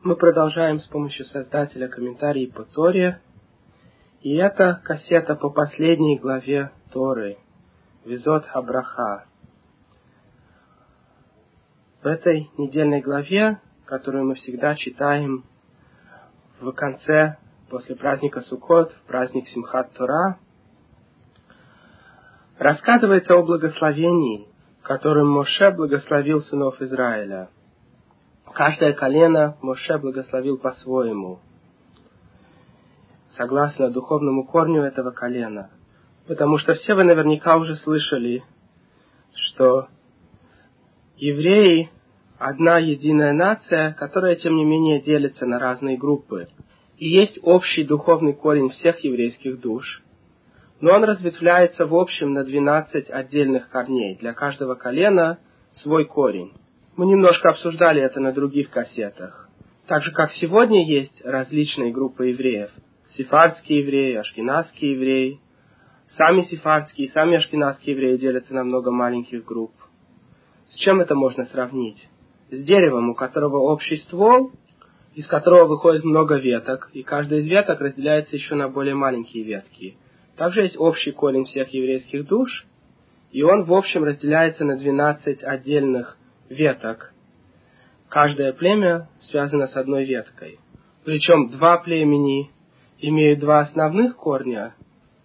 Мы продолжаем с помощью создателя комментарий по Торе. И это кассета по последней главе Торы. Визот Абраха. В этой недельной главе, которую мы всегда читаем в конце, после праздника Суккот, в праздник Симхат Тора, рассказывается о благословении, которым Моше благословил сынов Израиля – Каждое колено Моше благословил по-своему, согласно духовному корню этого колена. Потому что все вы наверняка уже слышали, что евреи – одна единая нация, которая, тем не менее, делится на разные группы. И есть общий духовный корень всех еврейских душ, но он разветвляется в общем на 12 отдельных корней. Для каждого колена свой корень. Мы немножко обсуждали это на других кассетах. Так же, как сегодня есть различные группы евреев. Сефардские евреи, ашкенадские евреи. Сами сефардские, сами ашкенадские евреи делятся на много маленьких групп. С чем это можно сравнить? С деревом, у которого общий ствол, из которого выходит много веток, и каждая из веток разделяется еще на более маленькие ветки. Также есть общий корень всех еврейских душ, и он в общем разделяется на 12 отдельных веток. Каждое племя связано с одной веткой. Причем два племени имеют два основных корня,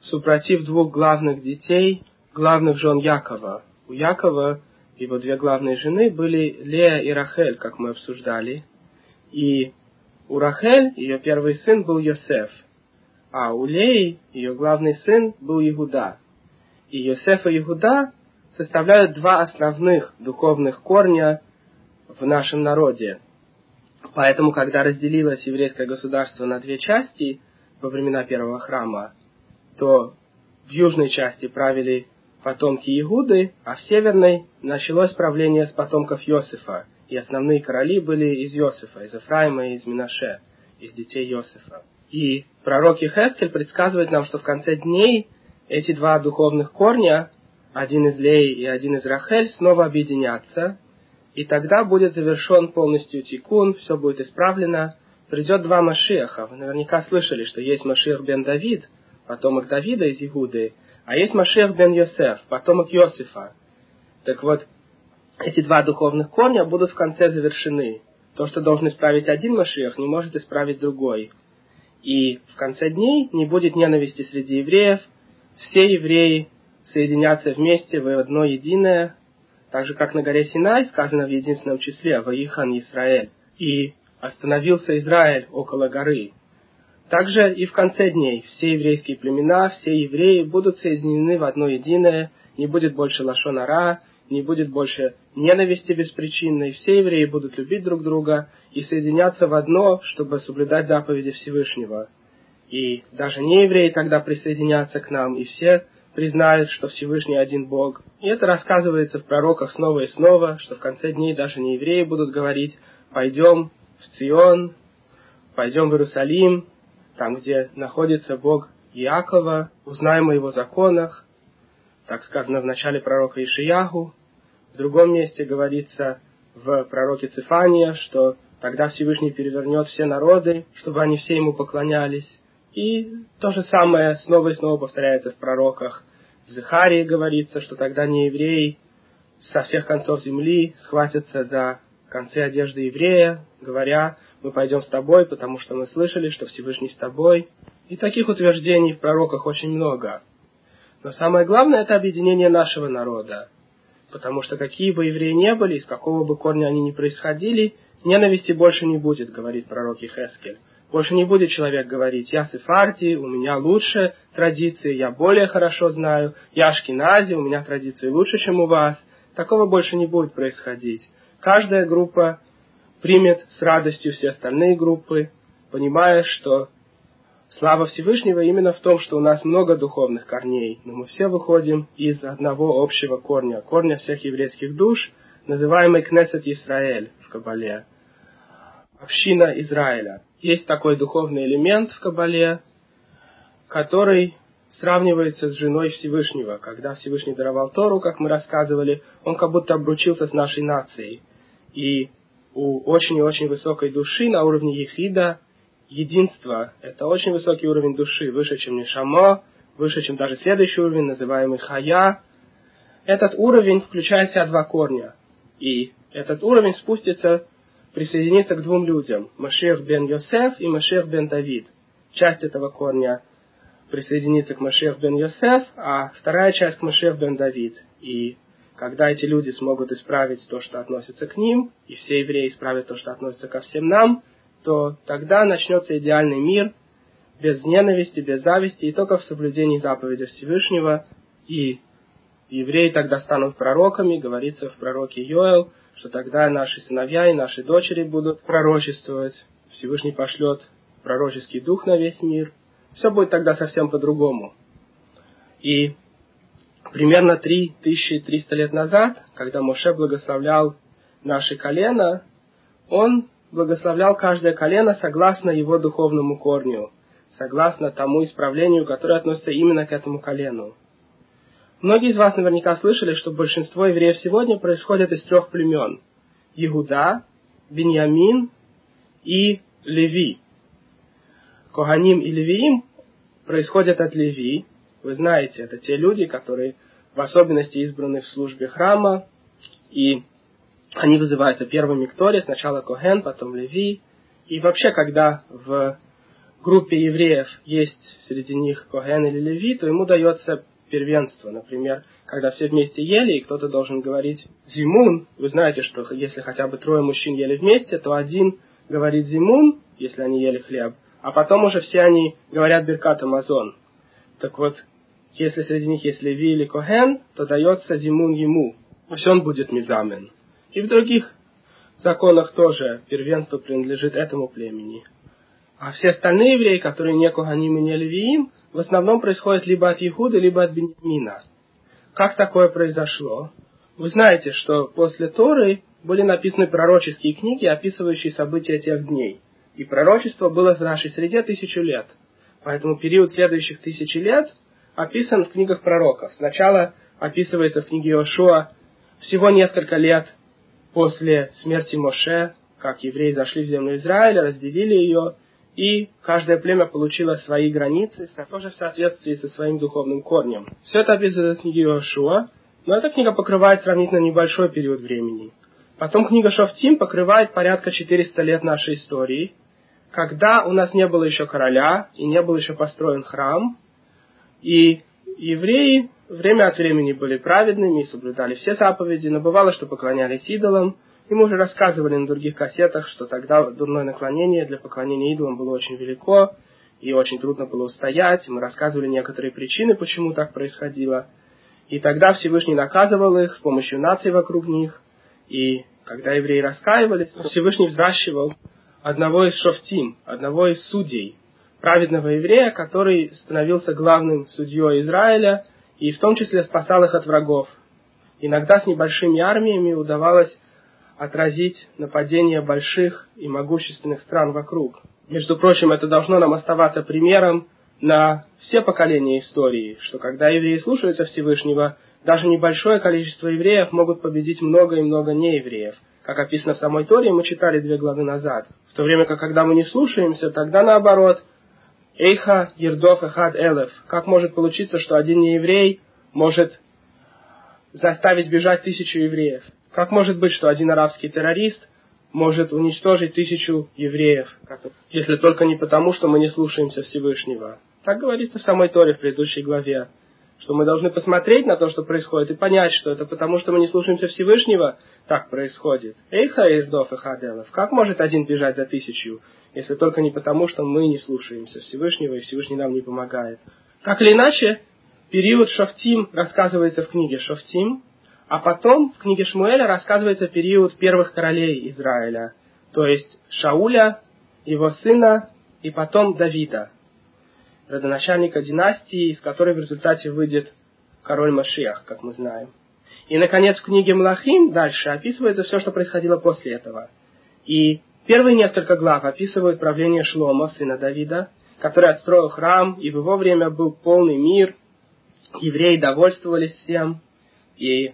супротив двух главных детей, главных жен Якова. У Якова его две главные жены были Лея и Рахель, как мы обсуждали. И у Рахель ее первый сын был Йосеф, а у Леи ее главный сын был Иуда. И Йосеф и Иуда составляют два основных духовных корня в нашем народе. Поэтому, когда разделилось еврейское государство на две части во времена первого храма, то в южной части правили потомки Иуды, а в северной началось правление с потомков Иосифа, и основные короли были из Иосифа, из Ефраима и из Минаше, из детей Иосифа. И пророк Ихескель предсказывает нам, что в конце дней эти два духовных корня один из Лей и один из Рахель снова объединятся, и тогда будет завершен полностью тикун, все будет исправлено. Придет два Машеха. Вы наверняка слышали, что есть Машех бен Давид, потомок Давида из Игуды, а есть Машех бен Йосеф, потомок Йосифа. Так вот, эти два духовных корня будут в конце завершены. То, что должен исправить один Машех, не может исправить другой. И в конце дней не будет ненависти среди евреев. Все евреи соединятся вместе в одно единое, так же, как на горе Синай сказано в единственном числе «Ваихан Израиль», и остановился Израиль около горы. Также и в конце дней все еврейские племена, все евреи будут соединены в одно единое, не будет больше лашонара, не будет больше ненависти беспричинной, все евреи будут любить друг друга и соединяться в одно, чтобы соблюдать заповеди Всевышнего. И даже не евреи тогда присоединятся к нам, и все признают, что Всевышний один Бог. И это рассказывается в пророках снова и снова, что в конце дней даже не евреи будут говорить, пойдем в Цион, пойдем в Иерусалим, там, где находится Бог Иакова, узнаем о его законах. Так сказано в начале пророка Ишияху. В другом месте говорится в пророке Цифания, что тогда Всевышний перевернет все народы, чтобы они все ему поклонялись. И то же самое снова и снова повторяется в пророках. В Захарии говорится, что тогда не евреи со всех концов земли схватятся за концы одежды еврея, говоря, мы пойдем с тобой, потому что мы слышали, что Всевышний с тобой. И таких утверждений в пророках очень много. Но самое главное это объединение нашего народа. Потому что какие бы евреи не были, из какого бы корня они ни происходили, ненависти больше не будет, говорит пророк Ихескель. Больше не будет человек говорить, я сефарди, у меня лучше традиции, я более хорошо знаю, я ашкенази, у меня традиции лучше, чем у вас. Такого больше не будет происходить. Каждая группа примет с радостью все остальные группы, понимая, что слава Всевышнего именно в том, что у нас много духовных корней, но мы все выходим из одного общего корня, корня всех еврейских душ, называемый Кнесет Исраэль в Кабале, община Израиля есть такой духовный элемент в Кабале, который сравнивается с женой Всевышнего. Когда Всевышний даровал Тору, как мы рассказывали, он как будто обручился с нашей нацией. И у очень и очень высокой души на уровне ехида, единства. Это очень высокий уровень души, выше, чем Нишамо, выше, чем даже следующий уровень, называемый Хая. Этот уровень включает в себя два корня. И этот уровень спустится, присоединится к двум людям. Машех бен Йосеф и Машех бен Давид. Часть этого корня присоединится к Машех бен Йосеф, а вторая часть к Машех бен Давид. И когда эти люди смогут исправить то, что относится к ним, и все евреи исправят то, что относится ко всем нам, то тогда начнется идеальный мир, без ненависти, без зависти, и только в соблюдении заповедей Всевышнего. И евреи тогда станут пророками, говорится в пророке Йоэл, что тогда наши сыновья и наши дочери будут пророчествовать. Всевышний пошлет пророческий дух на весь мир. Все будет тогда совсем по-другому. И примерно 3300 лет назад, когда Моше благословлял наши колена, он благословлял каждое колено согласно его духовному корню, согласно тому исправлению, которое относится именно к этому колену. Многие из вас наверняка слышали, что большинство евреев сегодня происходят из трех племен. Иуда, Беньямин и Леви. Коганим и Левиим происходят от Леви. Вы знаете, это те люди, которые в особенности избраны в службе храма, и они вызываются первыми к Торе, сначала Коген, потом Леви. И вообще, когда в группе евреев есть среди них Коген или Леви, то ему дается первенство. Например, когда все вместе ели, и кто-то должен говорить «зимун», вы знаете, что если хотя бы трое мужчин ели вместе, то один говорит «зимун», если они ели хлеб, а потом уже все они говорят «беркат Амазон». Так вот, если среди них есть Леви или Коген, то дается «зимун ему», пусть он будет мизамен. И в других законах тоже первенство принадлежит этому племени. А все остальные евреи, которые не Коганим и не Левиим, в основном происходят либо от Иуды, либо от Беньямина. Как такое произошло? Вы знаете, что после Торы были написаны пророческие книги, описывающие события тех дней. И пророчество было в нашей среде тысячу лет. Поэтому период следующих тысячи лет описан в книгах пророков. Сначала описывается в книге Иошуа всего несколько лет после смерти Моше, как евреи зашли в землю Израиля, разделили ее, и каждое племя получило свои границы, тоже в соответствии со своим духовным корнем. Все это описывается в книге Иошуа, но эта книга покрывает сравнительно небольшой период времени. Потом книга Шофтим покрывает порядка 400 лет нашей истории, когда у нас не было еще короля и не был еще построен храм, и евреи время от времени были праведными и соблюдали все заповеди, но бывало, что поклонялись идолам. И мы уже рассказывали на других кассетах, что тогда дурное наклонение для поклонения идолам было очень велико, и очень трудно было устоять. Мы рассказывали некоторые причины, почему так происходило. И тогда Всевышний наказывал их с помощью наций вокруг них. И когда евреи раскаивались, Всевышний взращивал одного из шофтим, одного из судей, праведного еврея, который становился главным судьей Израиля – и в том числе спасал их от врагов. Иногда с небольшими армиями удавалось отразить нападения больших и могущественных стран вокруг. Между прочим, это должно нам оставаться примером на все поколения истории, что когда евреи слушаются Всевышнего, даже небольшое количество евреев могут победить много и много неевреев. Как описано в самой Торе, мы читали две главы назад. В то время как, когда мы не слушаемся, тогда наоборот, Эйха Ердов Эхад Элев. Как может получиться, что один нееврей может заставить бежать тысячу евреев? Как может быть, что один арабский террорист может уничтожить тысячу евреев, если только не потому, что мы не слушаемся Всевышнего? Так говорится в самой Торе в предыдущей главе, что мы должны посмотреть на то, что происходит, и понять, что это потому, что мы не слушаемся Всевышнего, так происходит. Эйха Ердов Эхад Элев. Как может один бежать за тысячу? если только не потому, что мы не слушаемся Всевышнего, и Всевышний нам не помогает. Так или иначе, период Шофтим рассказывается в книге Шофтим, а потом в книге Шмуэля рассказывается период первых королей Израиля, то есть Шауля, его сына и потом Давида, родоначальника династии, из которой в результате выйдет король Машиах, как мы знаем. И, наконец, в книге Млахим дальше описывается все, что происходило после этого. И Первые несколько глав описывают правление Шлома, сына Давида, который отстроил храм, и в его время был полный мир, евреи довольствовались всем, и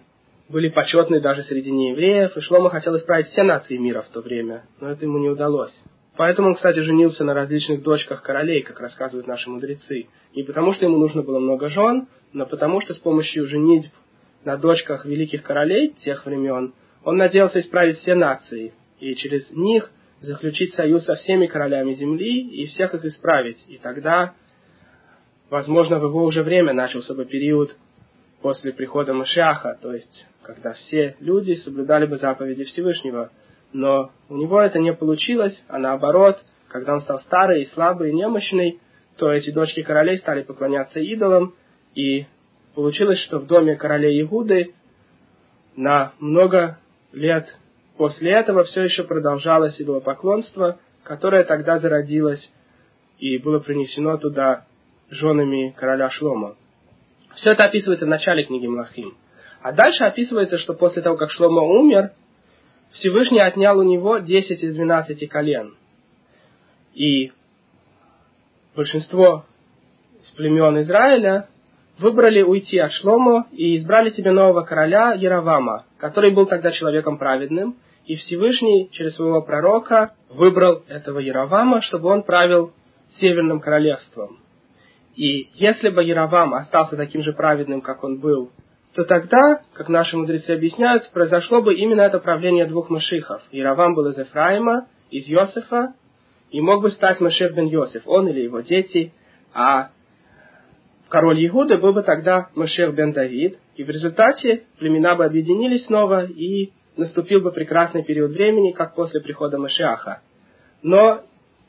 были почетны даже среди неевреев, и Шлома хотел исправить все нации мира в то время, но это ему не удалось. Поэтому он, кстати, женился на различных дочках королей, как рассказывают наши мудрецы. Не потому, что ему нужно было много жен, но потому, что с помощью женитьб на дочках великих королей тех времен он надеялся исправить все нации, и через них заключить союз со всеми королями земли и всех их исправить. И тогда, возможно, в его уже время начался бы период после прихода Машиаха, то есть когда все люди соблюдали бы заповеди Всевышнего. Но у него это не получилось, а наоборот, когда он стал старый, слабый и немощный, то эти дочки королей стали поклоняться идолам, и получилось, что в доме королей Игуды на много лет после этого все еще продолжалось идолопоклонство, которое тогда зародилось и было принесено туда женами короля Шлома. Все это описывается в начале книги Млахим. А дальше описывается, что после того, как Шлома умер, Всевышний отнял у него 10 из 12 колен. И большинство из племен Израиля выбрали уйти от Шломо и избрали себе нового короля Яровама, который был тогда человеком праведным, и Всевышний через своего пророка выбрал этого Яровама, чтобы он правил Северным королевством. И если бы Яровам остался таким же праведным, как он был, то тогда, как наши мудрецы объясняют, произошло бы именно это правление двух Машихов. Яровам был из Ефраима, из Йосифа, и мог бы стать Машех бен Йосиф, он или его дети, а король Иуда был бы тогда Машех бен Давид, и в результате племена бы объединились снова, и наступил бы прекрасный период времени, как после прихода Машиаха. Но,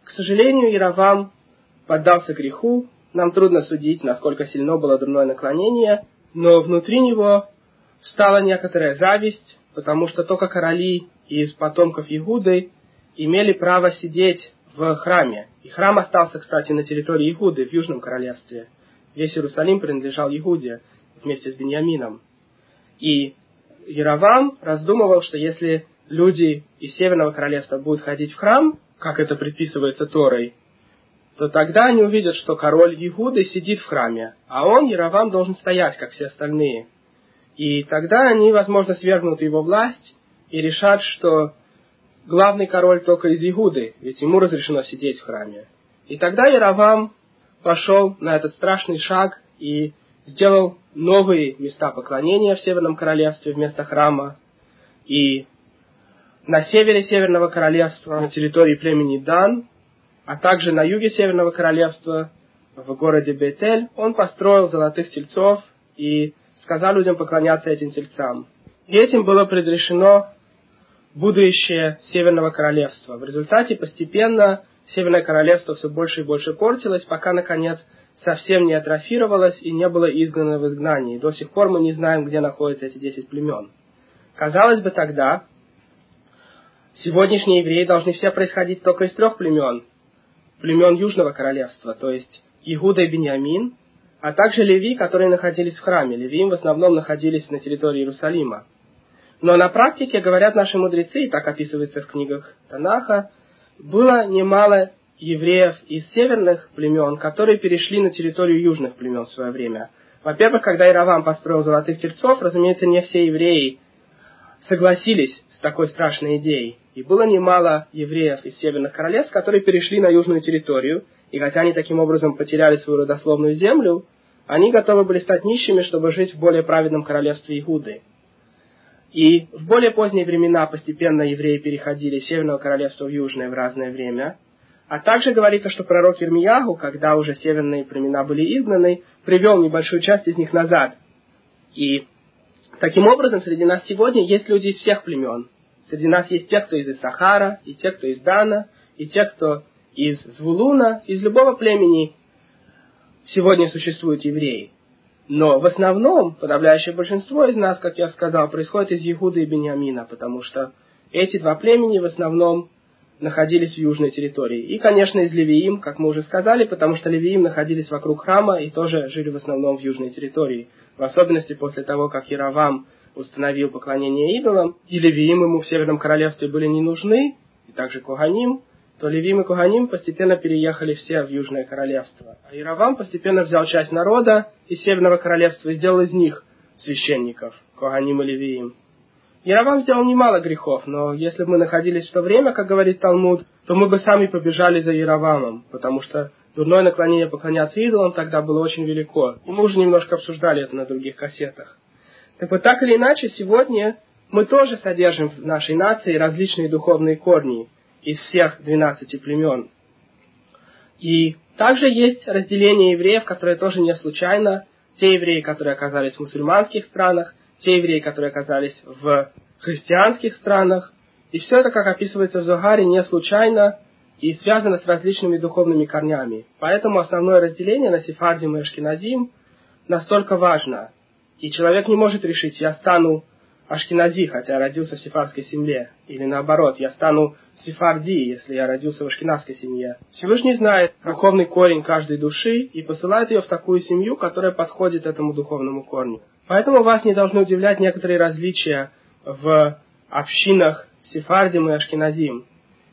к сожалению, Яровам поддался греху, нам трудно судить, насколько сильно было дурное наклонение, но внутри него стала некоторая зависть, потому что только короли из потомков Игуды имели право сидеть в храме. И храм остался, кстати, на территории Игуды, в Южном Королевстве. Весь Иерусалим принадлежал Игуде вместе с Беньямином. И Яровам раздумывал, что если люди из Северного Королевства будут ходить в храм, как это предписывается Торой, то тогда они увидят, что король Игуды сидит в храме, а он, Яровам, должен стоять, как все остальные. И тогда они, возможно, свергнут его власть и решат, что главный король только из Игуды, ведь ему разрешено сидеть в храме. И тогда Яровам пошел на этот страшный шаг и сделал новые места поклонения в Северном Королевстве вместо храма. И на севере Северного Королевства, на территории племени Дан, а также на юге Северного Королевства, в городе Бетель, он построил золотых тельцов и сказал людям поклоняться этим тельцам. И этим было предрешено будущее Северного Королевства. В результате постепенно Северное Королевство все больше и больше портилось, пока, наконец, совсем не атрофировалось и не было изгнано в изгнании. До сих пор мы не знаем, где находятся эти десять племен. Казалось бы тогда, сегодняшние евреи должны все происходить только из трех племен. Племен Южного Королевства, то есть Игуда и Бениамин, а также Леви, которые находились в храме. Левиим в основном находились на территории Иерусалима. Но на практике, говорят наши мудрецы, и так описывается в книгах Танаха, было немало евреев из северных племен, которые перешли на территорию южных племен в свое время. Во-первых, когда Иравам построил золотых тельцов, разумеется, не все евреи согласились с такой страшной идеей. И было немало евреев из северных королевств, которые перешли на южную территорию, и хотя они таким образом потеряли свою родословную землю, они готовы были стать нищими, чтобы жить в более праведном королевстве Игуды. И в более поздние времена постепенно евреи переходили из Северного Королевства в Южное в разное время. А также говорится, что пророк Ирмиягу, когда уже северные племена были изгнаны, привел небольшую часть из них назад. И таким образом среди нас сегодня есть люди из всех племен. Среди нас есть те, кто из Сахара, и те, кто из Дана, и те, кто из Звулуна, из любого племени сегодня существуют евреи. Но в основном подавляющее большинство из нас, как я сказал, происходит из Егуда и Бениамина, потому что эти два племени в основном находились в южной территории. И, конечно, из Левиим, как мы уже сказали, потому что Левиим находились вокруг храма и тоже жили в основном в южной территории. В особенности после того, как Яровам установил поклонение идолам, и Левиим ему в Северном Королевстве были не нужны, и также Коганим, то Левим и Куганим постепенно переехали все в Южное Королевство. А Иравам постепенно взял часть народа из Северного Королевства и сделал из них священников. Коганим и Левиим. Яровам сделал немало грехов, но если бы мы находились в то время, как говорит Талмуд, то мы бы сами побежали за Яровамом, потому что дурное наклонение поклоняться идолам тогда было очень велико. И мы уже немножко обсуждали это на других кассетах. Так вот, так или иначе, сегодня мы тоже содержим в нашей нации различные духовные корни из всех 12 племен. И также есть разделение евреев, которое тоже не случайно. Те евреи, которые оказались в мусульманских странах, те евреи, которые оказались в христианских странах. И все это, как описывается в Зогаре, не случайно и связано с различными духовными корнями. Поэтому основное разделение на сефардим и ашкеназим настолько важно. И человек не может решить, я стану ашкенази, хотя родился в сефардской семье. Или наоборот, я стану сефарди, если я родился в ашкенадской семье. Всевышний знает духовный корень каждой души и посылает ее в такую семью, которая подходит этому духовному корню. Поэтому вас не должны удивлять некоторые различия в общинах Сефардим и Ашкеназим.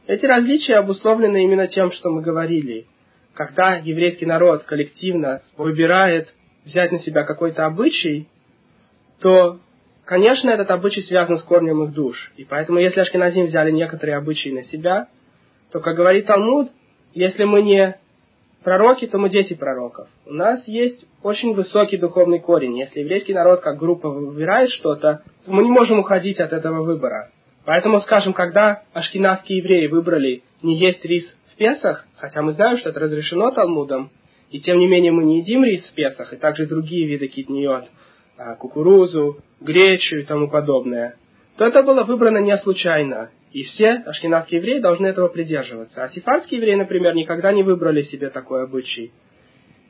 Эти различия обусловлены именно тем, что мы говорили. Когда еврейский народ коллективно выбирает взять на себя какой-то обычай, то, конечно, этот обычай связан с корнем их душ. И поэтому, если Ашкеназим взяли некоторые обычаи на себя, то, как говорит Талмуд, если мы не пророки, то мы дети пророков. У нас есть очень высокий духовный корень. Если еврейский народ как группа выбирает что-то, то мы не можем уходить от этого выбора. Поэтому, скажем, когда ашкенадские евреи выбрали не есть рис в Песах, хотя мы знаем, что это разрешено Талмудом, и тем не менее мы не едим рис в Песах, и также другие виды китниот, кукурузу, гречу и тому подобное, то это было выбрано не случайно. И все ашкенадские евреи должны этого придерживаться. А сифарские евреи, например, никогда не выбрали себе такой обычай.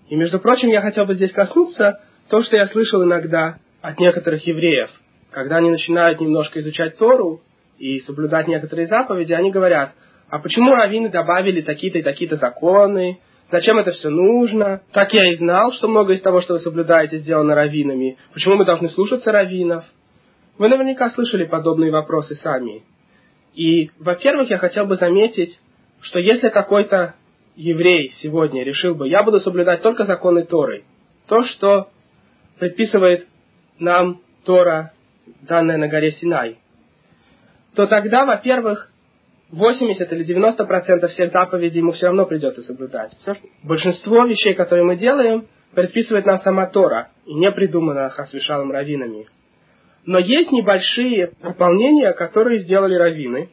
И, между прочим, я хотел бы здесь коснуться то, что я слышал иногда от некоторых евреев. Когда они начинают немножко изучать Тору и соблюдать некоторые заповеди, они говорят, а почему раввины добавили такие-то и такие-то законы, Зачем это все нужно? Так я и знал, что многое из того, что вы соблюдаете, сделано раввинами. Почему мы должны слушаться раввинов? Вы наверняка слышали подобные вопросы сами. И, во-первых, я хотел бы заметить, что если какой-то еврей сегодня решил бы, я буду соблюдать только законы Торы, то, что предписывает нам Тора, данная на горе Синай, то тогда, во-первых, 80 или 90 процентов всех заповедей ему все равно придется соблюдать. Большинство вещей, которые мы делаем, предписывает нам сама Тора, и не придумано Хасвишалом раввинами. Но есть небольшие дополнения, которые сделали раввины.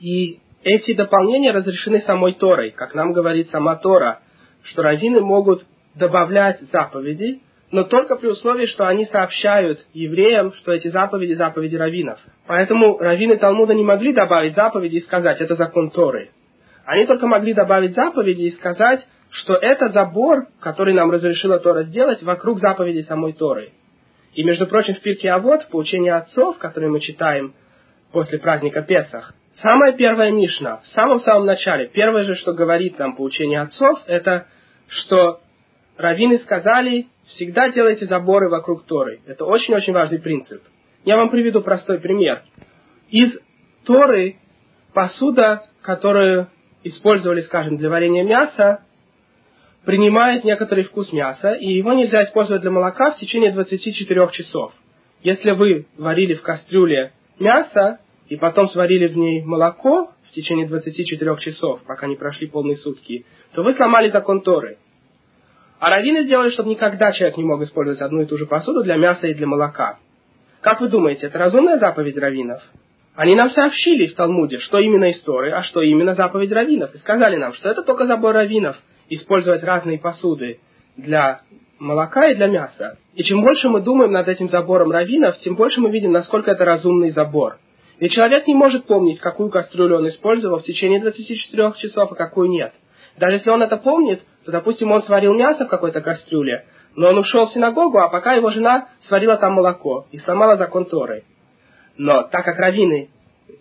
И эти дополнения разрешены самой Торой, как нам говорит сама Тора, что раввины могут добавлять заповеди, но только при условии, что они сообщают евреям, что эти заповеди – заповеди раввинов. Поэтому раввины Талмуда не могли добавить заповеди и сказать, это закон Торы. Они только могли добавить заповеди и сказать, что это забор, который нам разрешила Тора сделать вокруг заповедей самой Торы. И, между прочим, в Пирке Авод, в поучении отцов, которые мы читаем после праздника Песах, самая первая Мишна, в самом-самом начале, первое же, что говорит нам поучение отцов, это, что раввины сказали, всегда делайте заборы вокруг Торы. Это очень-очень важный принцип. Я вам приведу простой пример. Из Торы посуда, которую использовали, скажем, для варенья мяса, принимает некоторый вкус мяса, и его нельзя использовать для молока в течение 24 часов. Если вы варили в кастрюле мясо, и потом сварили в ней молоко в течение 24 часов, пока не прошли полные сутки, то вы сломали закон Торы. А раввины сделали, чтобы никогда человек не мог использовать одну и ту же посуду для мяса и для молока. Как вы думаете, это разумная заповедь раввинов? Они нам сообщили в Талмуде, что именно истории, а что именно заповедь раввинов, и сказали нам, что это только забор раввинов – использовать разные посуды для молока и для мяса. И чем больше мы думаем над этим забором раввинов, тем больше мы видим, насколько это разумный забор. Ведь человек не может помнить, какую кастрюлю он использовал в течение 24 часов, а какую нет. Даже если он это помнит, то, допустим, он сварил мясо в какой-то кастрюле, но он ушел в синагогу, а пока его жена сварила там молоко и сломала закон Торы. Но так как раввины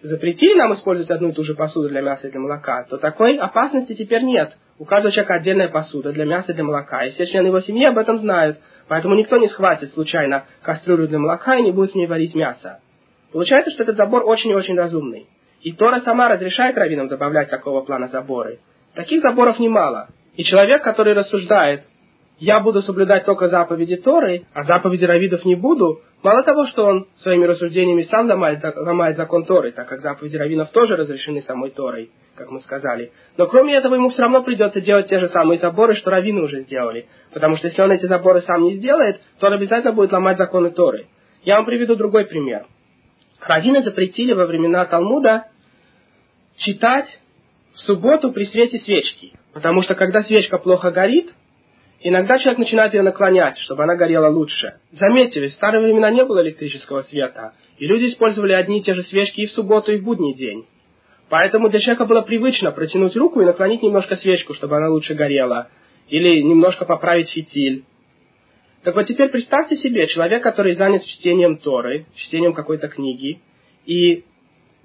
запретили нам использовать одну и ту же посуду для мяса и для молока, то такой опасности теперь нет. У каждого человека отдельная посуда для мяса и для молока, и все члены его семьи об этом знают. Поэтому никто не схватит случайно кастрюлю для молока и не будет в ней варить мясо. Получается, что этот забор очень и очень разумный. И Тора сама разрешает раввинам добавлять такого плана заборы. Таких заборов немало. И человек, который рассуждает, я буду соблюдать только заповеди Торы, а заповеди равидов не буду, мало того, что он своими рассуждениями сам ломает, ломает закон Торы, так как заповеди раввинов тоже разрешены самой Торой, как мы сказали. Но кроме этого ему все равно придется делать те же самые заборы, что раввины уже сделали. Потому что если он эти заборы сам не сделает, то он обязательно будет ломать законы Торы. Я вам приведу другой пример. Раввины запретили во времена Талмуда читать в субботу при свете свечки. Потому что когда свечка плохо горит, Иногда человек начинает ее наклонять, чтобы она горела лучше. Заметьте, в старые времена не было электрического света, и люди использовали одни и те же свечки и в субботу, и в будний день. Поэтому для человека было привычно протянуть руку и наклонить немножко свечку, чтобы она лучше горела, или немножко поправить фитиль. Так вот теперь представьте себе человек, который занят чтением Торы, чтением какой-то книги, и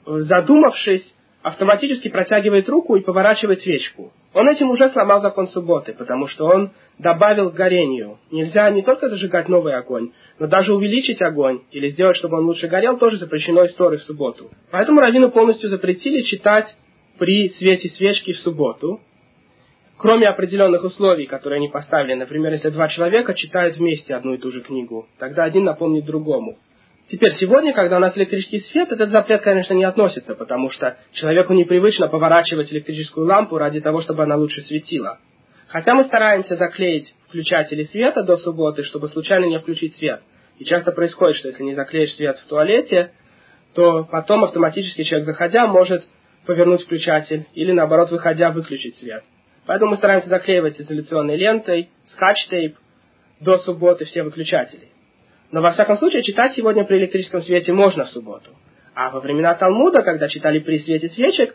задумавшись, автоматически протягивает руку и поворачивает свечку. Он этим уже сломал закон субботы, потому что он добавил к горению. Нельзя не только зажигать новый огонь, но даже увеличить огонь или сделать, чтобы он лучше горел, тоже запрещено историей в субботу. Поэтому раввину полностью запретили читать при свете свечки в субботу, кроме определенных условий, которые они поставили. Например, если два человека читают вместе одну и ту же книгу, тогда один напомнит другому. Теперь, сегодня, когда у нас электрический свет, этот запрет, конечно, не относится, потому что человеку непривычно поворачивать электрическую лампу ради того, чтобы она лучше светила. Хотя мы стараемся заклеить включатели света до субботы, чтобы случайно не включить свет. И часто происходит, что если не заклеишь свет в туалете, то потом автоматически человек, заходя, может повернуть включатель или, наоборот, выходя, выключить свет. Поэтому мы стараемся заклеивать изоляционной лентой, скотч-тейп до субботы все выключатели. Но во всяком случае читать сегодня при электрическом свете можно в субботу. А во времена Талмуда, когда читали при свете свечек,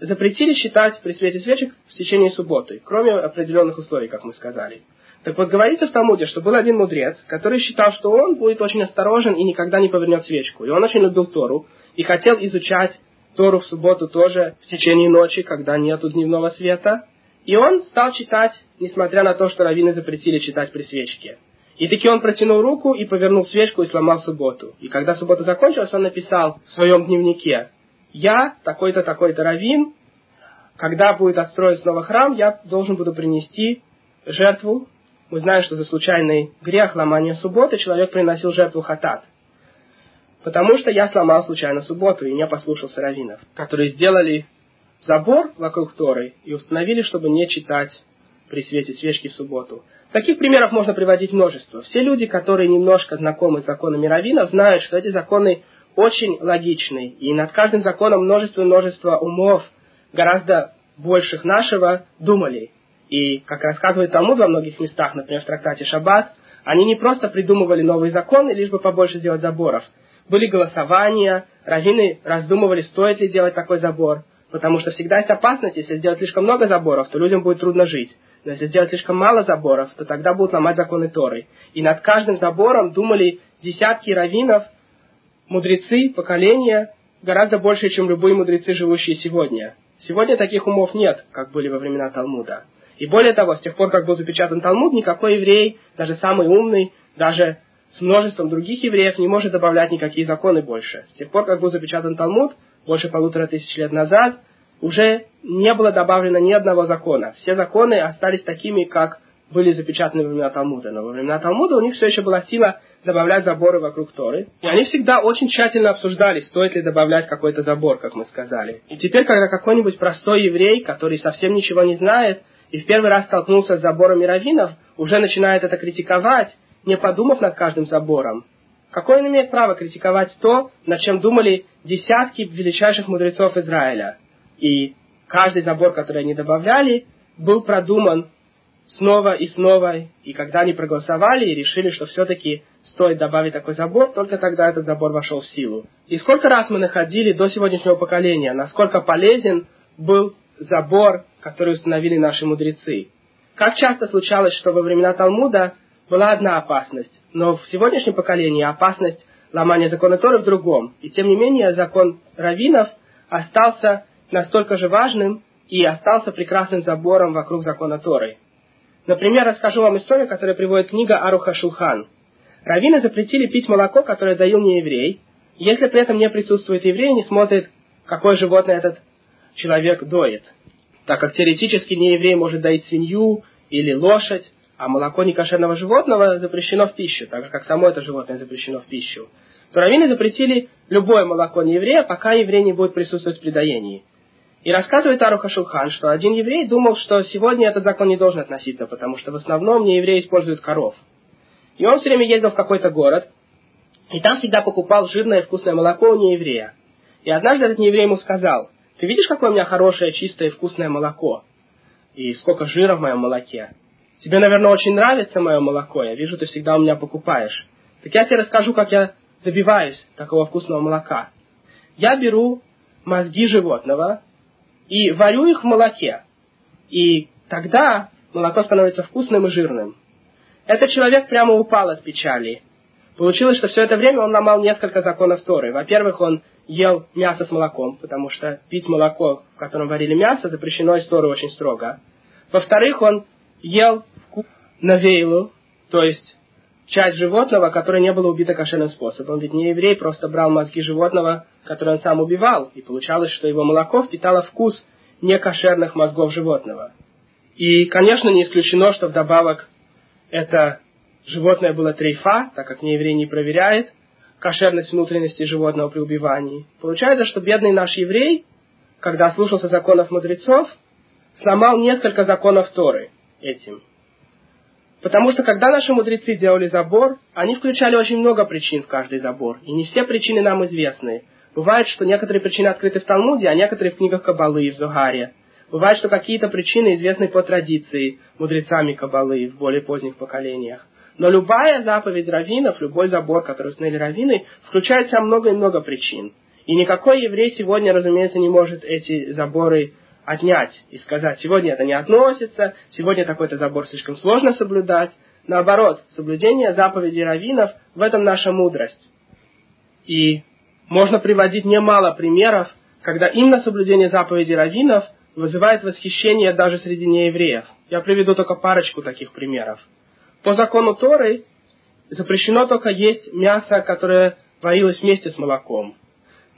запретили читать при свете свечек в течение субботы, кроме определенных условий, как мы сказали. Так вот, говорится в Талмуде, что был один мудрец, который считал, что он будет очень осторожен и никогда не повернет свечку. И он очень любил Тору и хотел изучать Тору в субботу тоже в течение ночи, когда нету дневного света. И он стал читать, несмотря на то, что раввины запретили читать при свечке. И таки он протянул руку и повернул свечку и сломал субботу. И когда суббота закончилась, он написал в своем дневнике, «Я, такой-то, такой-то раввин, когда будет отстроен снова храм, я должен буду принести жертву. Мы знаем, что за случайный грех ломания субботы человек приносил жертву хатат. Потому что я сломал случайно субботу и не послушался раввинов, которые сделали забор вокруг Торы и установили, чтобы не читать при свете свечки в субботу. Таких примеров можно приводить множество. Все люди, которые немножко знакомы с законами раввинов, знают, что эти законы очень логичны. И над каждым законом множество и множество умов, гораздо больших нашего, думали. И, как рассказывает Талмуд во многих местах, например, в трактате Шаббат, они не просто придумывали новые законы, лишь бы побольше сделать заборов. Были голосования, раввины раздумывали, стоит ли делать такой забор, потому что всегда есть опасность, если сделать слишком много заборов, то людям будет трудно жить. Но если сделать слишком мало заборов, то тогда будут ломать законы Торы. И над каждым забором думали десятки раввинов, мудрецы, поколения, гораздо больше, чем любые мудрецы, живущие сегодня. Сегодня таких умов нет, как были во времена Талмуда. И более того, с тех пор, как был запечатан Талмуд, никакой еврей, даже самый умный, даже с множеством других евреев, не может добавлять никакие законы больше. С тех пор, как был запечатан Талмуд, больше полутора тысяч лет назад, уже не было добавлено ни одного закона. Все законы остались такими, как были запечатаны во времена Талмуда. Но во времена Талмуда у них все еще была сила добавлять заборы вокруг Торы. И они всегда очень тщательно обсуждали, стоит ли добавлять какой-то забор, как мы сказали. И теперь, когда какой-нибудь простой еврей, который совсем ничего не знает, и в первый раз столкнулся с заборами раввинов, уже начинает это критиковать, не подумав над каждым забором. Какое он имеет право критиковать то, над чем думали десятки величайших мудрецов Израиля? И каждый забор, который они добавляли, был продуман снова и снова. И когда они проголосовали и решили, что все-таки стоит добавить такой забор, только тогда этот забор вошел в силу. И сколько раз мы находили до сегодняшнего поколения, насколько полезен был забор, который установили наши мудрецы. Как часто случалось, что во времена Талмуда была одна опасность, но в сегодняшнем поколении опасность ломания закона Торы в другом. И тем не менее закон раввинов остался настолько же важным и остался прекрасным забором вокруг закона Торы. Например, расскажу вам историю, которую приводит книга Аруха Шулхан. Равины запретили пить молоко, которое доил не еврей, если при этом не присутствует еврей и не смотрит, какое животное этот человек доит. Так как теоретически не еврей может доить свинью или лошадь, а молоко некошерного животного запрещено в пищу, так же как само это животное запрещено в пищу, то раввины запретили любое молоко нееврея, пока еврей не будет присутствовать при доении. И рассказывает Аруха Шулхан, что один еврей думал, что сегодня этот закон не должен относиться, потому что в основном неевреи используют коров. И он все время ездил в какой-то город, и там всегда покупал жирное вкусное молоко у нееврея. И однажды этот нееврей ему сказал, ты видишь, какое у меня хорошее, чистое вкусное молоко? И сколько жира в моем молоке? Тебе, наверное, очень нравится мое молоко, я вижу, ты всегда у меня покупаешь. Так я тебе расскажу, как я добиваюсь такого вкусного молока. Я беру мозги животного и варю их в молоке. И тогда молоко становится вкусным и жирным. Этот человек прямо упал от печали. Получилось, что все это время он ломал несколько законов Торы. Во-первых, он ел мясо с молоком, потому что пить молоко, в котором варили мясо, запрещено из Торы очень строго. Во-вторых, он ел навейлу, то есть часть животного, которое не было убито кошерным способом. Ведь не еврей просто брал мозги животного, которое он сам убивал, и получалось, что его молоко впитало вкус некошерных мозгов животного. И, конечно, не исключено, что вдобавок это животное было трейфа, так как нееврей не проверяет кошерность внутренности животного при убивании. Получается, что бедный наш еврей, когда слушался законов мудрецов, сломал несколько законов Торы этим. Потому что когда наши мудрецы делали забор, они включали очень много причин в каждый забор, и не все причины нам известны. Бывает, что некоторые причины открыты в Талмуде, а некоторые в книгах Кабалы и в Зугаре. Бывает, что какие-то причины известны по традиции мудрецами Кабалы в более поздних поколениях. Но любая заповедь раввинов, любой забор, который установили раввины, включает в себя много и много причин. И никакой еврей сегодня, разумеется, не может эти заборы отнять и сказать, сегодня это не относится, сегодня такой-то забор слишком сложно соблюдать. Наоборот, соблюдение заповедей раввинов – в этом наша мудрость. И можно приводить немало примеров, когда именно соблюдение заповедей раввинов вызывает восхищение даже среди неевреев. Я приведу только парочку таких примеров. По закону Торы запрещено только есть мясо, которое варилось вместе с молоком.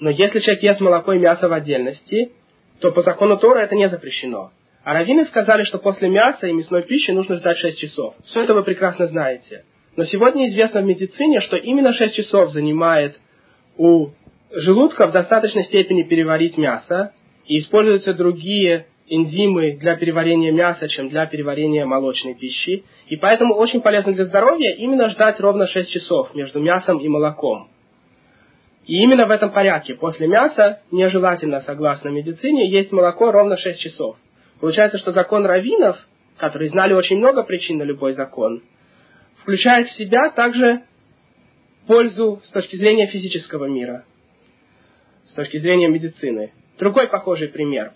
Но если человек ест молоко и мясо в отдельности, то по закону Тора это не запрещено. А раввины сказали, что после мяса и мясной пищи нужно ждать 6 часов. Все это вы прекрасно знаете. Но сегодня известно в медицине, что именно 6 часов занимает у желудка в достаточной степени переварить мясо, и используются другие энзимы для переварения мяса, чем для переварения молочной пищи. И поэтому очень полезно для здоровья именно ждать ровно 6 часов между мясом и молоком. И именно в этом порядке после мяса нежелательно, согласно медицине, есть молоко ровно 6 часов. Получается, что закон раввинов, которые знали очень много причин на любой закон, включает в себя также пользу с точки зрения физического мира, с точки зрения медицины. Другой похожий пример.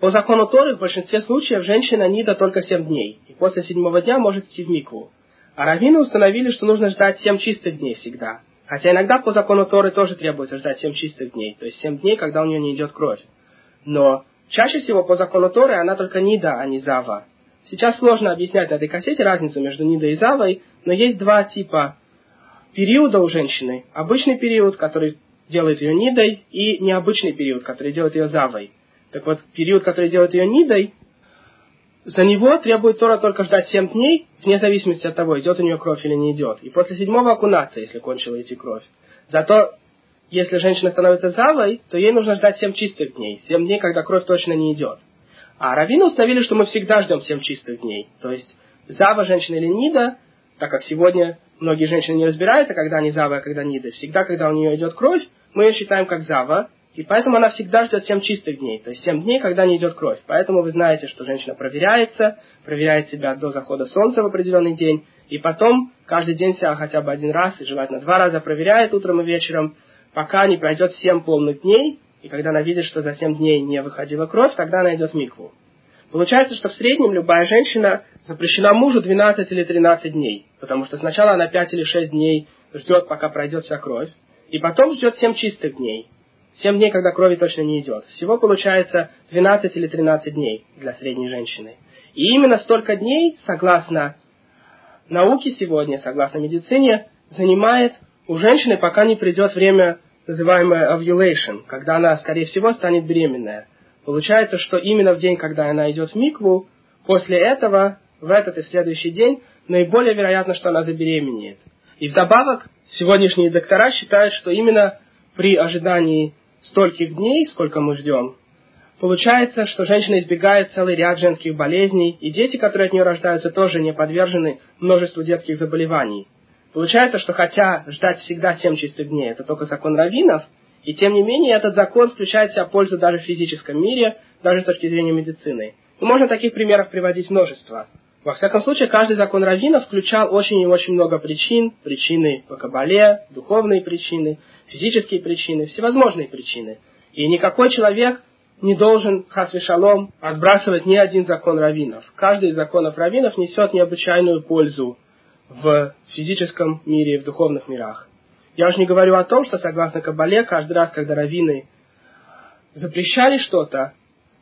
По закону Торы в большинстве случаев женщина нида только 7 дней, и после седьмого дня может идти в микву. А раввины установили, что нужно ждать 7 чистых дней всегда – Хотя иногда по закону Торы тоже требуется ждать 7 чистых дней, то есть 7 дней, когда у нее не идет кровь. Но чаще всего по закону Торы она только Нида, а не Зава. Сейчас сложно объяснять на этой кассете разницу между Нидой и Завой, но есть два типа периода у женщины. Обычный период, который делает ее Нидой, и необычный период, который делает ее Завой. Так вот, период, который делает ее Нидой, за него требует Тора только ждать 7 дней, вне зависимости от того, идет у нее кровь или не идет. И после седьмого окунаться, если кончила идти кровь. Зато, если женщина становится завой, то ей нужно ждать 7 чистых дней. 7 дней, когда кровь точно не идет. А раввины установили, что мы всегда ждем 7 чистых дней. То есть, зава женщина или нида, так как сегодня многие женщины не разбираются, когда они зава, а когда нида. Всегда, когда у нее идет кровь, мы ее считаем как зава, и поэтому она всегда ждет 7 чистых дней, то есть 7 дней, когда не идет кровь. Поэтому вы знаете, что женщина проверяется, проверяет себя до захода солнца в определенный день, и потом каждый день себя хотя бы один раз, и желательно два раза проверяет утром и вечером, пока не пройдет 7 полных дней, и когда она видит, что за 7 дней не выходила кровь, тогда она идет в микву. Получается, что в среднем любая женщина запрещена мужу 12 или 13 дней, потому что сначала она 5 или 6 дней ждет, пока пройдет вся кровь, и потом ждет 7 чистых дней. 7 дней, когда крови точно не идет. Всего получается 12 или 13 дней для средней женщины. И именно столько дней, согласно науке сегодня, согласно медицине, занимает у женщины, пока не придет время, называемое ovulation, когда она, скорее всего, станет беременная. Получается, что именно в день, когда она идет в микву, после этого в этот и следующий день, наиболее вероятно, что она забеременеет. И вдобавок, сегодняшние доктора считают, что именно при ожидании стольких дней, сколько мы ждем, получается, что женщина избегает целый ряд женских болезней, и дети, которые от нее рождаются, тоже не подвержены множеству детских заболеваний. Получается, что хотя ждать всегда 7 чистых дней, это только закон раввинов, и тем не менее этот закон включает в себя пользу даже в физическом мире, даже с точки зрения медицины. И можно таких примеров приводить множество. Во всяком случае, каждый закон раввина включал очень и очень много причин, причины по кабале, духовные причины, физические причины, всевозможные причины. И никакой человек не должен, хасви шалом, отбрасывать ни один закон раввинов. Каждый из законов раввинов несет необычайную пользу в физическом мире и в духовных мирах. Я уже не говорю о том, что согласно Кабале, каждый раз, когда раввины запрещали что-то,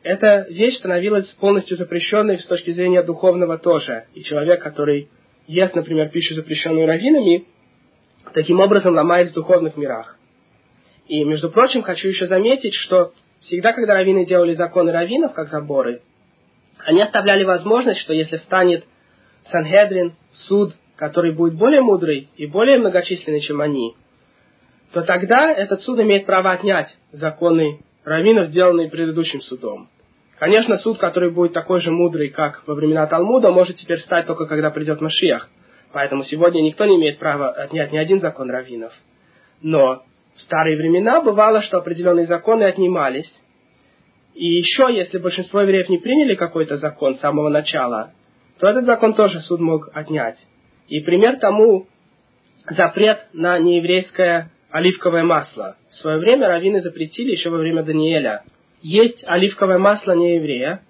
эта вещь становилась полностью запрещенной с точки зрения духовного тоже. И человек, который ест, например, пищу, запрещенную раввинами, таким образом ломает в духовных мирах. И, между прочим, хочу еще заметить, что всегда, когда раввины делали законы раввинов, как заборы, они оставляли возможность, что если встанет Сангедрин, суд, который будет более мудрый и более многочисленный, чем они, то тогда этот суд имеет право отнять законы раввинов, сделанные предыдущим судом. Конечно, суд, который будет такой же мудрый, как во времена Талмуда, может теперь стать только когда придет Машиах. Поэтому сегодня никто не имеет права отнять ни один закон раввинов. Но в старые времена бывало, что определенные законы отнимались. И еще, если большинство евреев не приняли какой-то закон с самого начала, то этот закон тоже суд мог отнять. И пример тому запрет на нееврейское оливковое масло. В свое время раввины запретили еще во время Даниэля есть оливковое масло нееврея.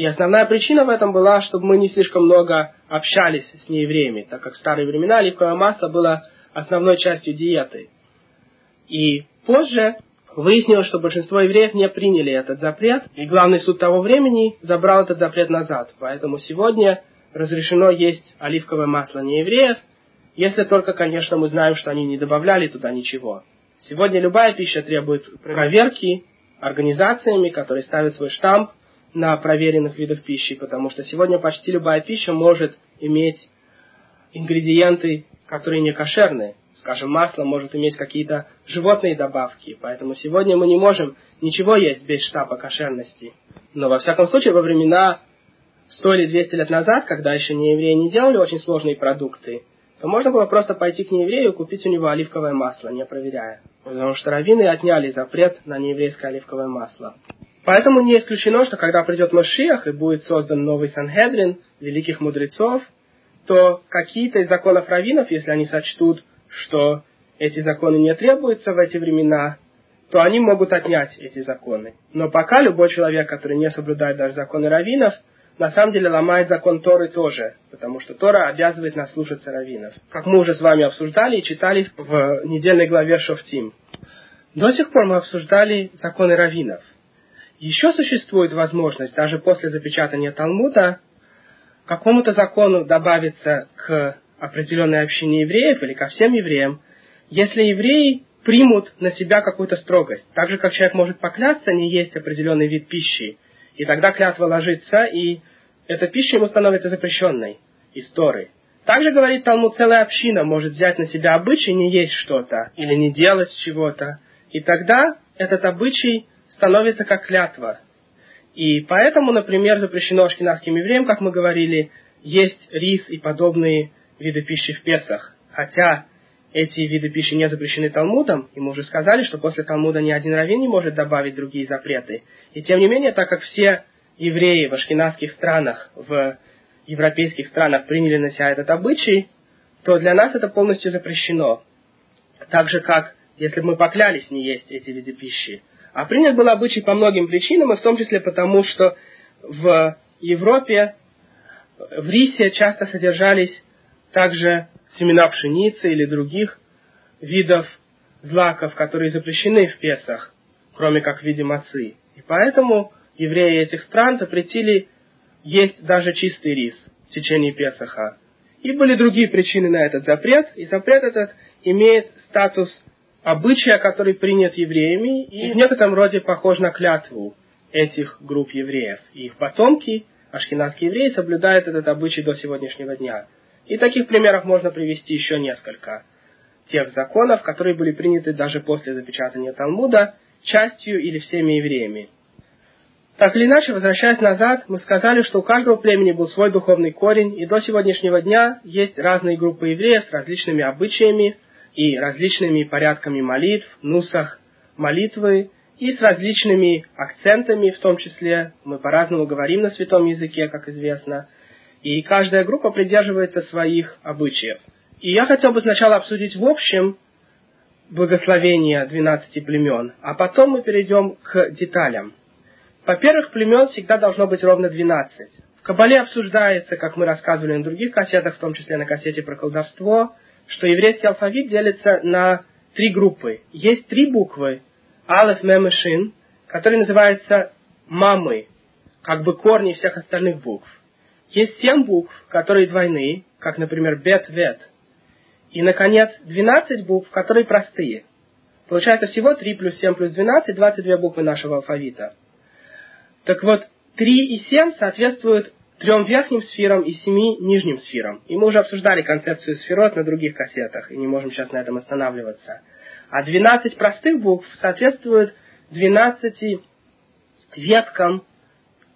И основная причина в этом была, чтобы мы не слишком много общались с неевреями, так как в старые времена оливковое масло было основной частью диеты. И позже выяснилось, что большинство евреев не приняли этот запрет, и главный суд того времени забрал этот запрет назад. Поэтому сегодня разрешено есть оливковое масло неевреев, если только, конечно, мы знаем, что они не добавляли туда ничего. Сегодня любая пища требует проверки, организациями, которые ставят свой штамп на проверенных видах пищи, потому что сегодня почти любая пища может иметь ингредиенты, которые не кошерные. Скажем, масло может иметь какие-то животные добавки, поэтому сегодня мы не можем ничего есть без штампа кошерности. Но во всяком случае, во времена 100 или 200 лет назад, когда еще не евреи не делали очень сложные продукты, то можно было просто пойти к нееврею и купить у него оливковое масло, не проверяя. Потому что раввины отняли запрет на нееврейское оливковое масло. Поэтому не исключено, что когда придет Машиах и будет создан новый Санхедрин, великих мудрецов, то какие-то из законов раввинов, если они сочтут, что эти законы не требуются в эти времена, то они могут отнять эти законы. Но пока любой человек, который не соблюдает даже законы раввинов, на самом деле ломает закон Торы тоже, потому что Тора обязывает нас слушаться раввинов. Как мы уже с вами обсуждали и читали в недельной главе Шофтим. До сих пор мы обсуждали законы раввинов. Еще существует возможность, даже после запечатания Талмуда, какому-то закону добавиться к определенной общине евреев или ко всем евреям, если евреи примут на себя какую-то строгость. Так же, как человек может поклясться не есть определенный вид пищи, и тогда клятва ложится, и эта пища ему становится запрещенной из Торы. Также, говорит Талмуд, целая община может взять на себя обычай не есть что-то или не делать чего-то. И тогда этот обычай становится как клятва. И поэтому, например, запрещено ашкенадским евреям, как мы говорили, есть рис и подобные виды пищи в Песах. Хотя эти виды пищи не запрещены Талмудом, и мы уже сказали, что после Талмуда ни один раввин не может добавить другие запреты. И тем не менее, так как все евреи в ашкенадских странах, в европейских странах приняли на себя этот обычай, то для нас это полностью запрещено. Так же, как если бы мы поклялись не есть эти виды пищи. А принят был обычай по многим причинам, и в том числе потому, что в Европе в рисе часто содержались также семена пшеницы или других видов злаков, которые запрещены в Песах, кроме как в виде мацы. И поэтому евреи этих стран запретили есть даже чистый рис в течение Песаха. И были другие причины на этот запрет, и запрет этот имеет статус обычая, который принят евреями, и в некотором роде похож на клятву этих групп евреев. И их потомки, ашкенадские евреи соблюдают этот обычай до сегодняшнего дня. И таких примеров можно привести еще несколько. Тех законов, которые были приняты даже после запечатания Талмуда, частью или всеми евреями. Так или иначе, возвращаясь назад, мы сказали, что у каждого племени был свой духовный корень, и до сегодняшнего дня есть разные группы евреев с различными обычаями и различными порядками молитв, нусах, молитвы, и с различными акцентами, в том числе мы по-разному говорим на святом языке, как известно, и каждая группа придерживается своих обычаев. И я хотел бы сначала обсудить в общем благословение 12 племен, а потом мы перейдем к деталям. Во-первых, племен всегда должно быть ровно 12. В Кабале обсуждается, как мы рассказывали на других кассетах, в том числе на кассете про колдовство, что еврейский алфавит делится на три группы. Есть три буквы, Алеф, Мем и Шин, которые называются мамы, как бы корни всех остальных букв. Есть семь букв, которые двойные, как, например, Бет, Вет. И, наконец, 12 букв, которые простые. Получается всего 3 плюс 7 плюс 12, 22 буквы нашего алфавита. Так вот, 3 и 7 соответствуют трем верхним сферам и семи нижним сферам. И мы уже обсуждали концепцию сферот на других кассетах, и не можем сейчас на этом останавливаться. А 12 простых букв соответствуют 12 веткам,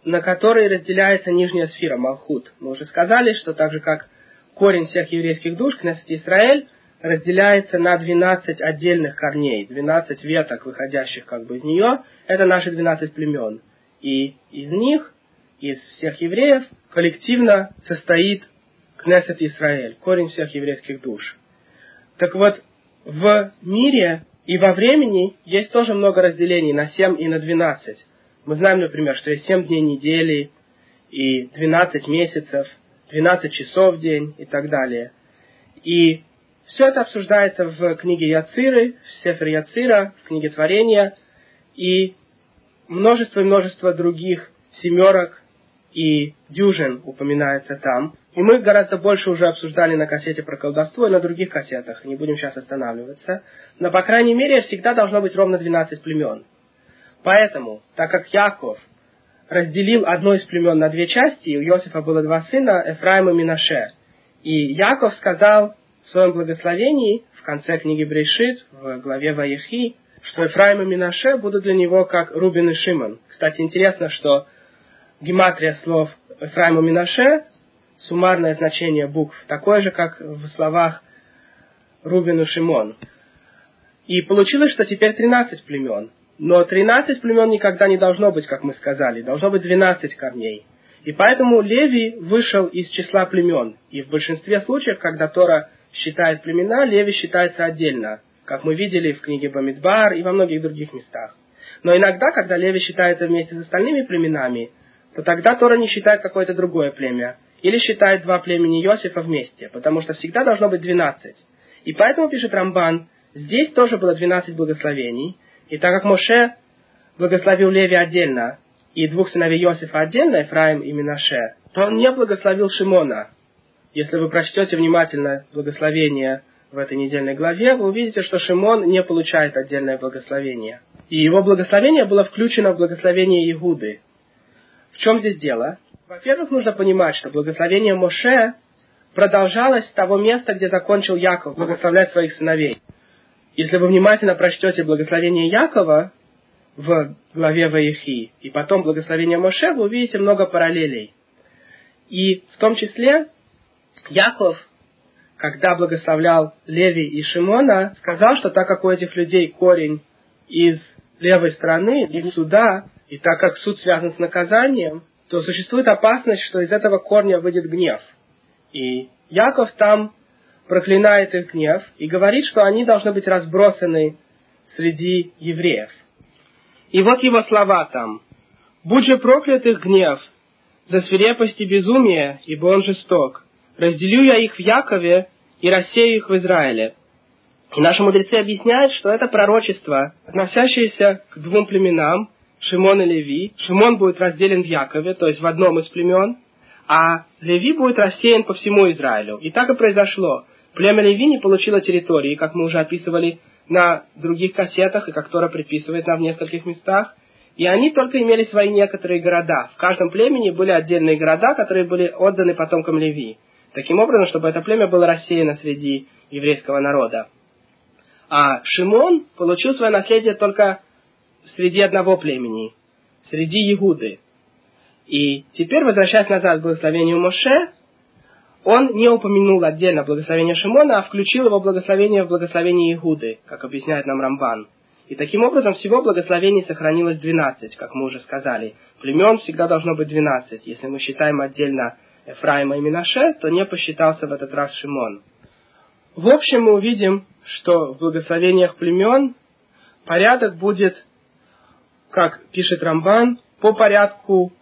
на которые разделяется нижняя сфера, Малхут. Мы уже сказали, что так же как корень всех еврейских душ, Кнессет Израиль, разделяется на 12 отдельных корней, 12 веток, выходящих как бы из нее, это наши 12 племен. И из них, из всех евреев, коллективно состоит Кнессет Израиль, корень всех еврейских душ. Так вот, в мире и во времени есть тоже много разделений на 7 и на 12. Мы знаем, например, что есть 7 дней недели и 12 месяцев, 12 часов в день и так далее. И все это обсуждается в книге Яциры, в Сефер Яцира, в книге Творения, и множество и множество других семерок и дюжин упоминается там. И мы гораздо больше уже обсуждали на кассете про колдовство и на других кассетах, не будем сейчас останавливаться. Но, по крайней мере, всегда должно быть ровно 12 племен. Поэтому, так как Яков разделил одно из племен на две части, у Иосифа было два сына, Эфраим и Минаше. И Яков сказал в своем благословении, в конце книги Брешит, в главе Ваехи, что Эфраим и Минаше будут для него как Рубин и Шимон. Кстати, интересно, что гематрия слов Эфраим и Минаше, суммарное значение букв, такое же, как в словах Рубин и Шимон. И получилось, что теперь 13 племен. Но 13 племен никогда не должно быть, как мы сказали. Должно быть 12 корней. И поэтому Леви вышел из числа племен. И в большинстве случаев, когда Тора считает племена, Леви считается отдельно. Как мы видели в книге Бамидбар и во многих других местах. Но иногда, когда Леви считается вместе с остальными племенами, то тогда Тора не считает какое-то другое племя. Или считает два племени Иосифа вместе, потому что всегда должно быть 12. И поэтому, пишет Рамбан, здесь тоже было 12 благословений, и так как Моше благословил Леви отдельно, и двух сыновей Иосифа отдельно, Ефраим и Минаше, то он не благословил Шимона. Если вы прочтете внимательно благословение в этой недельной главе, вы увидите, что Шимон не получает отдельное благословение. И его благословение было включено в благословение Иуды. В чем здесь дело? Во-первых, нужно понимать, что благословение Моше продолжалось с того места, где закончил Яков благословлять своих сыновей. Если вы внимательно прочтете благословение Якова в главе Ваихи, и потом благословение Моше, вы увидите много параллелей. И в том числе Яков, когда благословлял Леви и Шимона, сказал, что так как у этих людей корень из левой стороны, из суда, и так как суд связан с наказанием, то существует опасность, что из этого корня выйдет гнев. И Яков там проклинает их гнев и говорит, что они должны быть разбросаны среди евреев. И вот его слова там. «Будь же проклят их гнев за свирепость и безумие, ибо он жесток. Разделю я их в Якове и рассею их в Израиле». И наши мудрецы объясняют, что это пророчество, относящееся к двум племенам, Шимон и Леви. Шимон будет разделен в Якове, то есть в одном из племен, а Леви будет рассеян по всему Израилю. И так и произошло. Племя Леви не получило территории, как мы уже описывали на других кассетах, и как Тора приписывает нам в нескольких местах. и они только имели свои некоторые города. В каждом племени были отдельные города, которые были отданы потомкам Леви. Таким образом, чтобы это племя было рассеяно среди еврейского народа. А Шимон получил свое наследие только среди одного племени, среди Игуды. И теперь, возвращаясь назад к благословению Моше, он не упомянул отдельно благословение Шимона, а включил его благословение в благословение Игуды, как объясняет нам Рамбан. И таким образом всего благословений сохранилось 12, как мы уже сказали. Племен всегда должно быть 12. Если мы считаем отдельно Эфраима и Минаше, то не посчитался в этот раз Шимон. В общем, мы увидим, что в благословениях племен порядок будет, как пишет Рамбан, по порядку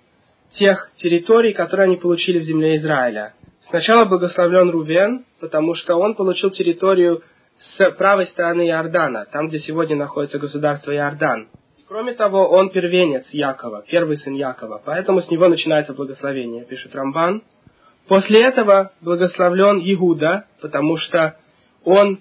тех территорий, которые они получили в земле Израиля. Сначала благословлен Рувен, потому что он получил территорию с правой стороны Иордана, там, где сегодня находится государство Иордан. Кроме того, он первенец Якова, первый сын Якова, поэтому с него начинается благословение, пишет Рамбан. После этого благословлен Иуда, потому что он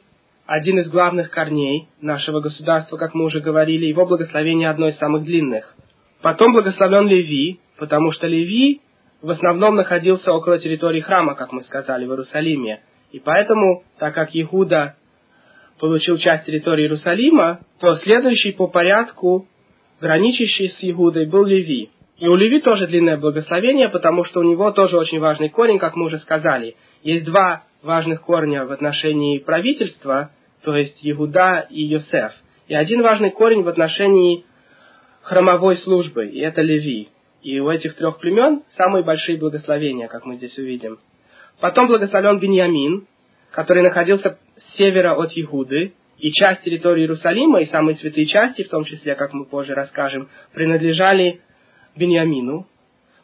один из главных корней нашего государства, как мы уже говорили, его благословение одно из самых длинных. Потом благословлен Леви, потому что Леви в основном находился около территории храма, как мы сказали, в Иерусалиме. И поэтому, так как Иуда получил часть территории Иерусалима, то следующий по порядку, граничащий с Иудой, был Леви. И у Леви тоже длинное благословение, потому что у него тоже очень важный корень, как мы уже сказали. Есть два важных корня в отношении правительства, то есть Иуда и Йосеф. И один важный корень в отношении храмовой службы, и это Леви. И у этих трех племен самые большие благословения, как мы здесь увидим. Потом благословен Беньямин, который находился с севера от Игуды, и часть территории Иерусалима, и самые святые части, в том числе, как мы позже расскажем, принадлежали Беньямину.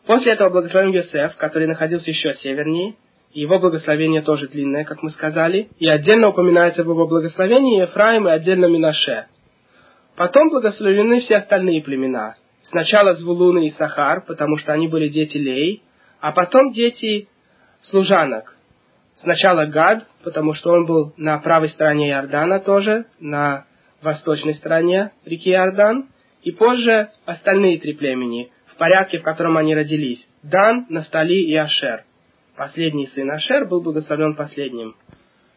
После этого благословен Йосеф, который находился еще севернее, его благословение тоже длинное, как мы сказали, и отдельно упоминается в его благословении Ефраим и отдельно Минаше. Потом благословлены все остальные племена, Сначала Звулун и Сахар, потому что они были дети Лей, а потом дети служанок. Сначала Гад, потому что он был на правой стороне Иордана тоже, на восточной стороне реки Иордан, и позже остальные три племени, в порядке, в котором они родились. Дан, Нафтали и Ашер. Последний сын Ашер был благословен последним.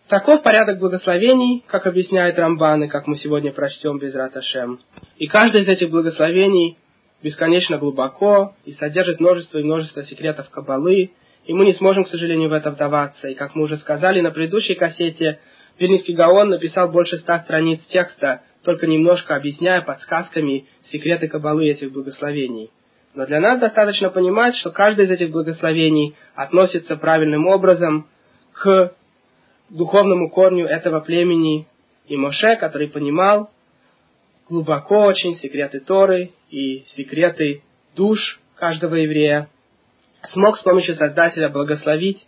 Таков порядок благословений, как объясняет Рамбан, и как мы сегодня прочтем без Раташем. И каждое из этих благословений бесконечно глубоко и содержит множество и множество секретов Кабалы, и мы не сможем, к сожалению, в это вдаваться. И как мы уже сказали на предыдущей кассете, Вильнинский Гаон написал больше ста страниц текста, только немножко объясняя подсказками секреты Кабалы этих благословений. Но для нас достаточно понимать, что каждое из этих благословений относится правильным образом к духовному корню этого племени и Моше, который понимал, глубоко очень секреты Торы и секреты душ каждого еврея, смог с помощью Создателя благословить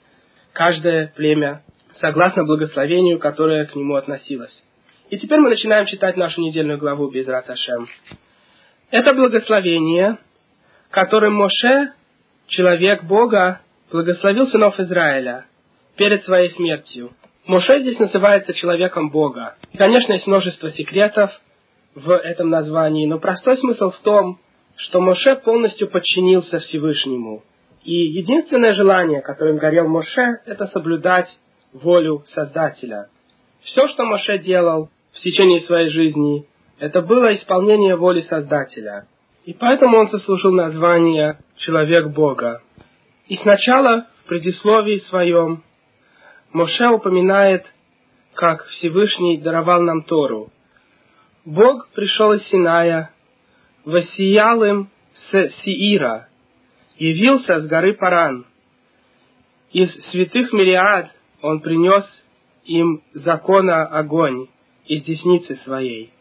каждое племя согласно благословению, которое к нему относилось. И теперь мы начинаем читать нашу недельную главу без Раташем. Это благословение, которым Моше, человек Бога, благословил сынов Израиля перед своей смертью. Моше здесь называется человеком Бога. И, конечно, есть множество секретов, в этом названии, но простой смысл в том, что Моше полностью подчинился Всевышнему. И единственное желание, которым горел Моше, это соблюдать волю Создателя. Все, что Моше делал в течение своей жизни, это было исполнение воли Создателя. И поэтому он заслужил название «Человек Бога». И сначала в предисловии своем Моше упоминает, как Всевышний даровал нам Тору – Бог пришел из Синая, воссиял им с Сиира, явился с горы Паран. Из святых мириад он принес им закона огонь из десницы своей.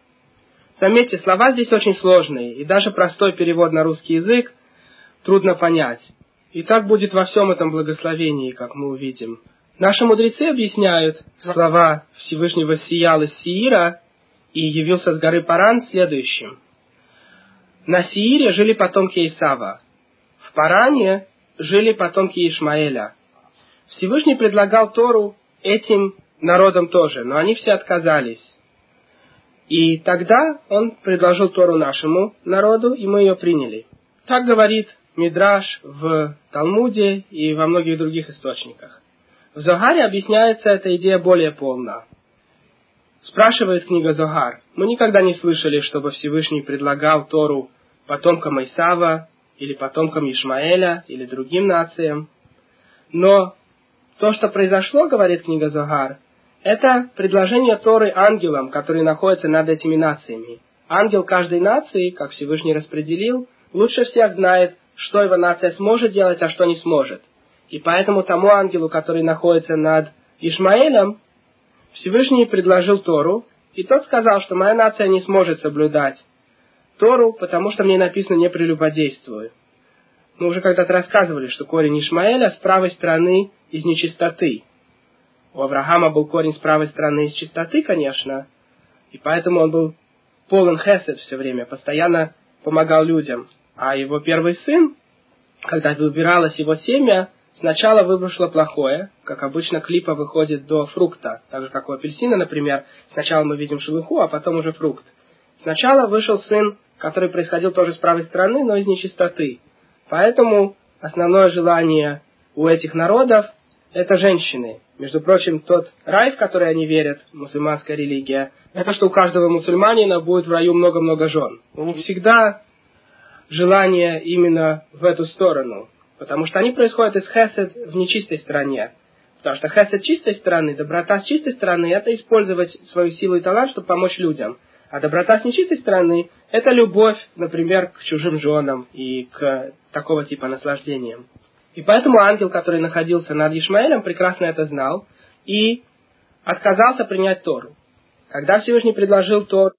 Заметьте, слова здесь очень сложные, и даже простой перевод на русский язык трудно понять. И так будет во всем этом благословении, как мы увидим. Наши мудрецы объясняют слова Всевышнего сиял из Сиира и явился с горы Паран следующим. На Сиире жили потомки Исава. В Паране жили потомки Ишмаэля. Всевышний предлагал Тору этим народам тоже, но они все отказались. И тогда он предложил Тору нашему народу, и мы ее приняли. Так говорит Мидраш в Талмуде и во многих других источниках. В Зогаре объясняется эта идея более полно. Спрашивает книга Зогар. Мы никогда не слышали, чтобы Всевышний предлагал Тору потомкам Исава или потомкам Ишмаэля или другим нациям. Но то, что произошло, говорит книга Зогар, это предложение Торы ангелам, которые находятся над этими нациями. Ангел каждой нации, как Всевышний распределил, лучше всех знает, что его нация сможет делать, а что не сможет. И поэтому тому ангелу, который находится над Ишмаэлем, Всевышний предложил Тору, и тот сказал, что моя нация не сможет соблюдать Тору, потому что мне написано «не прелюбодействую». Мы уже когда-то рассказывали, что корень Ишмаэля с правой стороны из нечистоты – у Авраама был корень с правой стороны из чистоты, конечно, и поэтому он был полон хесед все время, постоянно помогал людям. А его первый сын, когда выбиралось его семя, сначала вышло плохое, как обычно клипа выходит до фрукта, так же как у апельсина, например. Сначала мы видим шелуху, а потом уже фрукт. Сначала вышел сын, который происходил тоже с правой стороны, но из нечистоты. Поэтому основное желание у этих народов – это женщины. Между прочим, тот рай, в который они верят, мусульманская религия, это что у каждого мусульманина будет в раю много-много жен. У всегда желание именно в эту сторону, потому что они происходят из хесед в нечистой стороне. Потому что хесед чистой стороны, доброта с чистой стороны – это использовать свою силу и талант, чтобы помочь людям. А доброта с нечистой стороны – это любовь, например, к чужим женам и к такого типа наслаждениям. И поэтому ангел, который находился над Ишмаэлем, прекрасно это знал и отказался принять Тору. Когда Всевышний предложил Тору